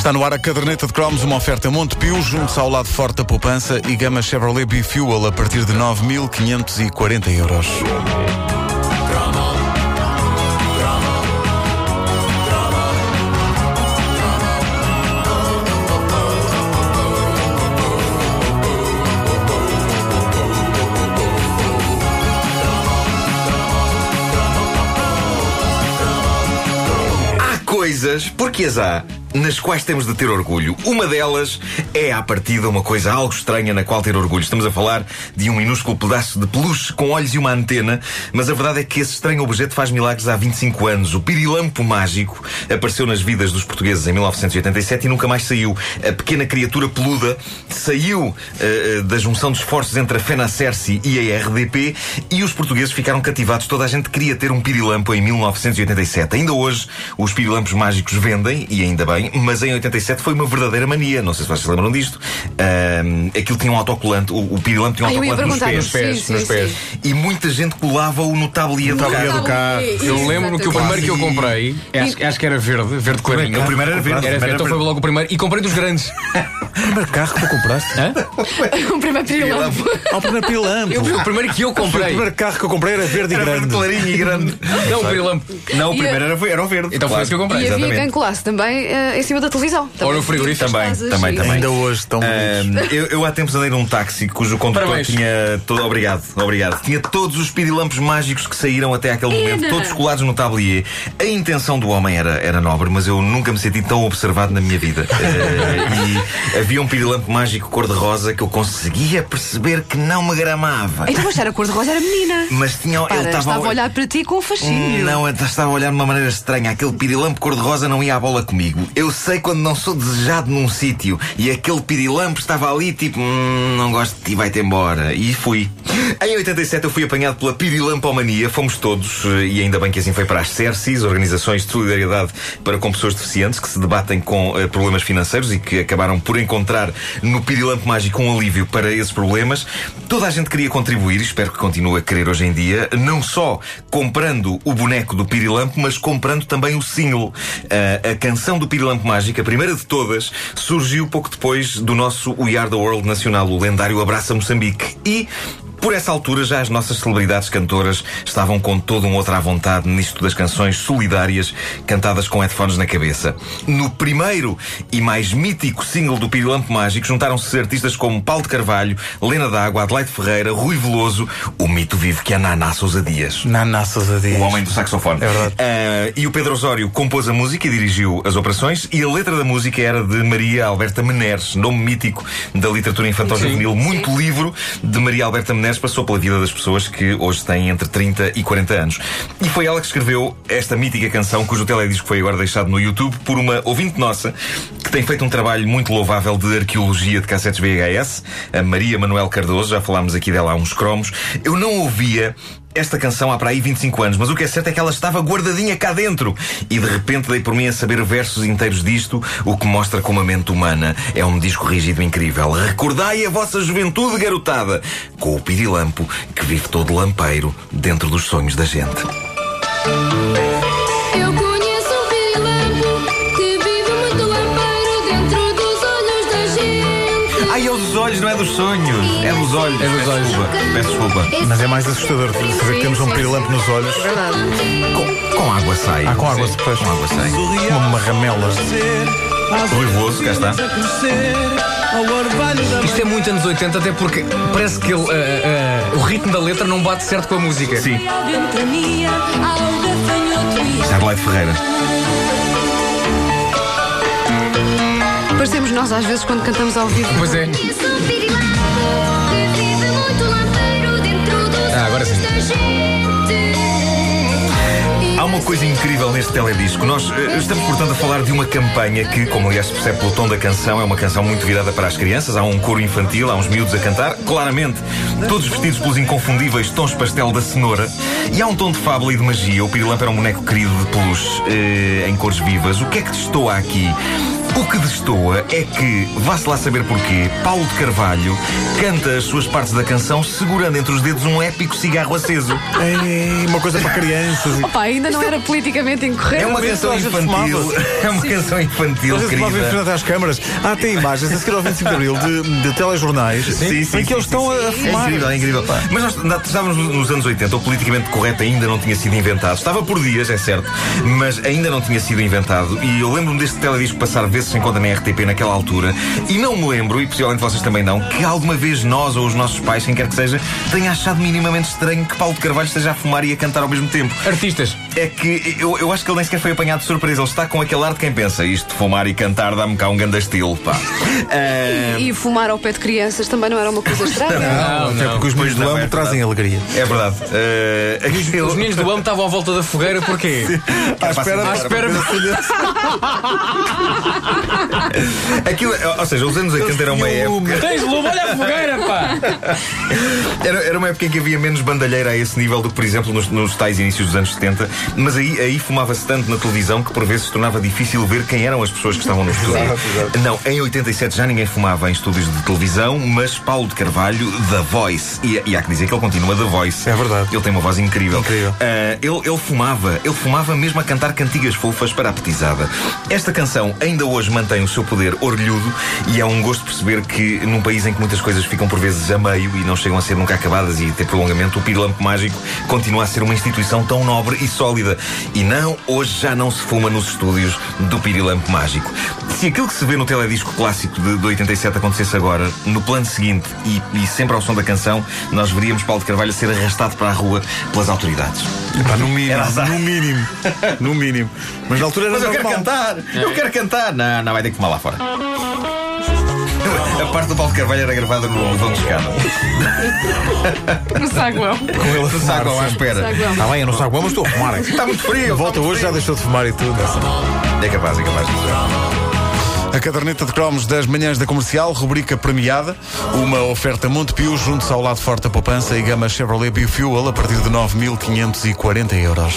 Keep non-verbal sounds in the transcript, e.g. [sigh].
Está no ar a caderneta de cromos, uma oferta Montepio, junto ao lado forte da poupança e gama Chevrolet B-Fuel a partir de 9.540 euros. Coisas, porque as há, nas quais temos de ter orgulho. Uma delas é, à partida, uma coisa algo estranha na qual ter orgulho. Estamos a falar de um minúsculo pedaço de peluche com olhos e uma antena, mas a verdade é que esse estranho objeto faz milagres há 25 anos. O pirilampo mágico apareceu nas vidas dos portugueses em 1987 e nunca mais saiu. A pequena criatura peluda saiu eh, da junção de esforços entre a FENACERCI e a RDP e os portugueses ficaram cativados. Toda a gente queria ter um pirilampo em 1987. Ainda hoje, os pirilampos mágicos vendem, e ainda bem, mas em 87 foi uma verdadeira mania. Não sei se vocês se lembram disto. Ahm, aquilo tinha um autocolante, o, o pirilampo tinha um Ah, autocolante nos perguntar. pés. Sim, nos sim, pés. sim. E muita gente colava-o no tablier do carro. do carro. Eu lembro que o primeiro que eu comprei, acho, acho que era verde, verde clarinho. O primeiro era verde. Era verde, então foi logo o primeiro. E comprei dos grandes. [laughs] Primeiro carro que tu compraste? Hã? [laughs] o primeiro pirilampo. Ah, o primeiro pirilampo. O primeiro que eu O comprei. primeiro carro que eu comprei era verde e Era verde grande. clarinho e grande. [laughs] Não, o pirilampo. Não, o E primeiro a- era, era o verde. Então foi esse que eu comprei. E havia quem colasse também eh, em cima da televisão. Ou no frigorífico. Também, também, também. Ainda hoje estão bonitos. [laughs] Eu, eu há tempos andei num táxi cujo condutor Parabéns. tinha. Todo, obrigado, obrigado. Tinha todos os pirilampos mágicos que saíram até aquele momento, todos colados no tablier. A intenção do homem era, era nobre, mas eu nunca me senti tão observado na minha vida. [laughs] Eh, e havia um pirilampo mágico cor-de-rosa que eu conseguia perceber que não me gramava. Então, mas era cor-de-rosa, era menina. Mas tinha. Para, ele estava a olhar para ti com fascínio. Não, eu estava a olhar de uma maneira estranha. Aquele pirilampo cor-de-rosa não ia à bola comigo. Eu sei quando não sou desejado num sítio e aquele pirilampo estava ali tipo, "Hum, não gosto de ti, vai-te embora. E fui. Em 87 eu fui apanhado pela pirilampomania, fomos todos, eh, e ainda bem que assim foi para as CERCIS, organizações de solidariedade para com pessoas deficientes que se debatem com eh, problemas financeiros e que acabaram por encontrar no pirilampo mágico um alívio para esses problemas. Toda a gente queria contribuir, espero que continue a querer hoje em dia, não só comprando o boneco do pirilampo, mas comprando também o single. Ah, a canção do pirilampo mágico, a primeira de todas, surgiu pouco depois do nosso We Are the World Nacional, o lendário Abraça Moçambique. E por essa altura, já as nossas celebridades cantoras estavam com toda uma outra à vontade nisto das canções solidárias cantadas com headphones na cabeça. No primeiro e mais mítico single do Pirilampo Mágico, juntaram-se artistas como Paulo de Carvalho, Lena D'Água, Adelaide Ferreira, Rui Veloso, o mito vivo que é Naná Sousa Dias. Naná Sousa Dias. O homem do saxofone. É verdade. Ah, e o Pedro Osório compôs a música e dirigiu as operações. E a letra da música era de Maria Alberta Meneres, nome mítico da literatura infantil-juvenil. Muito livro de Maria Alberta Meneres passou pela vida das pessoas que hoje têm entre 30 e 40 anos. E foi ela que escreveu esta mítica canção, cujo teledisco foi agora deixado no YouTube por uma ouvinte nossa que tem feito um trabalho muito louvável de arqueologia de cassetes VHS, a Maria Manuel Cardoso. Já falámos aqui dela há uns cromos. Eu não ouvia esta canção há para aí 25 anos, mas o que é certo é que ela estava guardadinha cá dentro. E de repente dei por mim a saber versos inteiros disto, o que mostra como a mente humana é um disco rígido incrível. Recordai a vossa juventude, garotada, com o pirilampo que vive todo lampeiro dentro dos sonhos da gente. Dos olhos, não é dos sonhos. É dos olhos. É dos Peço olhos. Desculpa. Peço desculpa. Mas é mais assustador saber que temos um pirilampo nos olhos. Verdade. Com, com água sai. Ah, com água depois. Com água sai. Uma marramelas. Rui Veloso, cá está. Isto é muito anos 80, até porque parece que ele, ah, ah, o ritmo da letra não bate certo com a música. Sim. E Adelaide Ferreira. Nós às vezes quando cantamos ao vivo. Pois é. Ah, agora sim. Uma coisa incrível neste teledisco. Nós eh, estamos, portanto, a falar de uma campanha que, como aliás se percebe pelo tom da canção, é uma canção muito virada para as crianças. Há um coro infantil, há uns miúdos a cantar, claramente, todos vestidos pelos inconfundíveis tons pastel da cenoura. E há um tom de fábula e de magia. O Pirilampo era um boneco querido de peluche, eh, em cores vivas. O que é que destoa aqui? O que destoa é que, vá-se lá saber porquê, Paulo de Carvalho canta as suas partes da canção segurando entre os dedos um épico cigarro aceso. É uma coisa para crianças. Opa, ainda não era politicamente incorreto. É uma Mas canção infantil. [laughs] É uma canção infantil, Vocês querida. frente às câmaras. Ah, tem imagens a seguir ao 25 de Abril de, de telejornais Sim, sim, em que eles sim, estão sim, a É fumar. incrível, é incrível. Mas nós na- estávamos nos anos 80, o politicamente correto ainda não tinha sido inventado. Estava por dias, é certo, mas ainda não tinha sido inventado. E eu lembro-me deste teledisco passar vezes sem conta na RTP naquela altura. E não me lembro, e possivelmente vocês também não, que alguma vez nós ou os nossos pais, quem quer que seja, tenha achado minimamente estranho que Paulo de Carvalho esteja a fumar e a cantar ao mesmo tempo. Artistas. É que eu, eu acho que ele nem sequer foi apanhado de surpresa. Ele está com aquele ar de quem pensa isto, fumar e cantar, dá-me cá um grande estilo, pá. Ah, E fumar ao pé de crianças também não era uma coisa estranha. [laughs] Não, Até porque os meninos do não, amo é trazem alegria. É verdade. Ah, aquele- Os meninos do amo estavam à volta da fogueira porquê? [laughs] À espera, À espera. Aquilo, ou seja, os anos 80 era uma época. Tens lume, olha a fogueira, pá! [laughs] Era, era uma época em que havia menos bandalheira a esse nível do que, por exemplo, nos, nos tais inícios dos anos 70. Mas aí, aí fumava-se tanto na televisão que por vezes se tornava difícil ver quem eram as pessoas que estavam no estúdio. Não, em 87 já ninguém fumava em estúdios de televisão, mas Paulo de Carvalho, The Voice. E, e há que dizer que ele continua The Voice. É verdade. Ele tem uma voz incrível. Incrível. Ah, ele, ele fumava, ele fumava mesmo a cantar cantigas fofas para a petizada. Esta canção ainda hoje mantém o seu poder orgulhudo e é um gosto perceber que num país em que muitas coisas ficam por vezes a meio e não chegam a ser nunca acabadas e ter prolongamento, o Pirilampo Mágico continua a ser uma instituição tão nobre e sólida. E não, hoje já não se fuma nos estúdios do Pirilampo Mágico. Se aquilo que se vê no teledisco clássico de, de 87 acontecesse agora, no plano seguinte e, e sempre ao som da canção, nós veríamos Paulo de Carvalho ser arrastado para a rua pelas autoridades. Epá, no mínimo, no mínimo, no mínimo. Mas na altura era Mas eu quero normal. cantar! Eu quero cantar! Não, não, vai ter que fumar lá fora. A parte do Paulo de Carvalho era gravada no elevador de escada. No saguão. Com ele a No fumar. saco à espera. Saguão. Está bem, eu não saco, mas estou a fumar. Está [laughs] muito frio! Volta hoje já deixou de fumar e tudo. É capaz, é capaz. A caderneta de cromos das manhãs da comercial, rubrica premiada, uma oferta Montepio, junto ao lado forte da poupança e gama Chevrolet Biofuel a partir de 9.540 euros.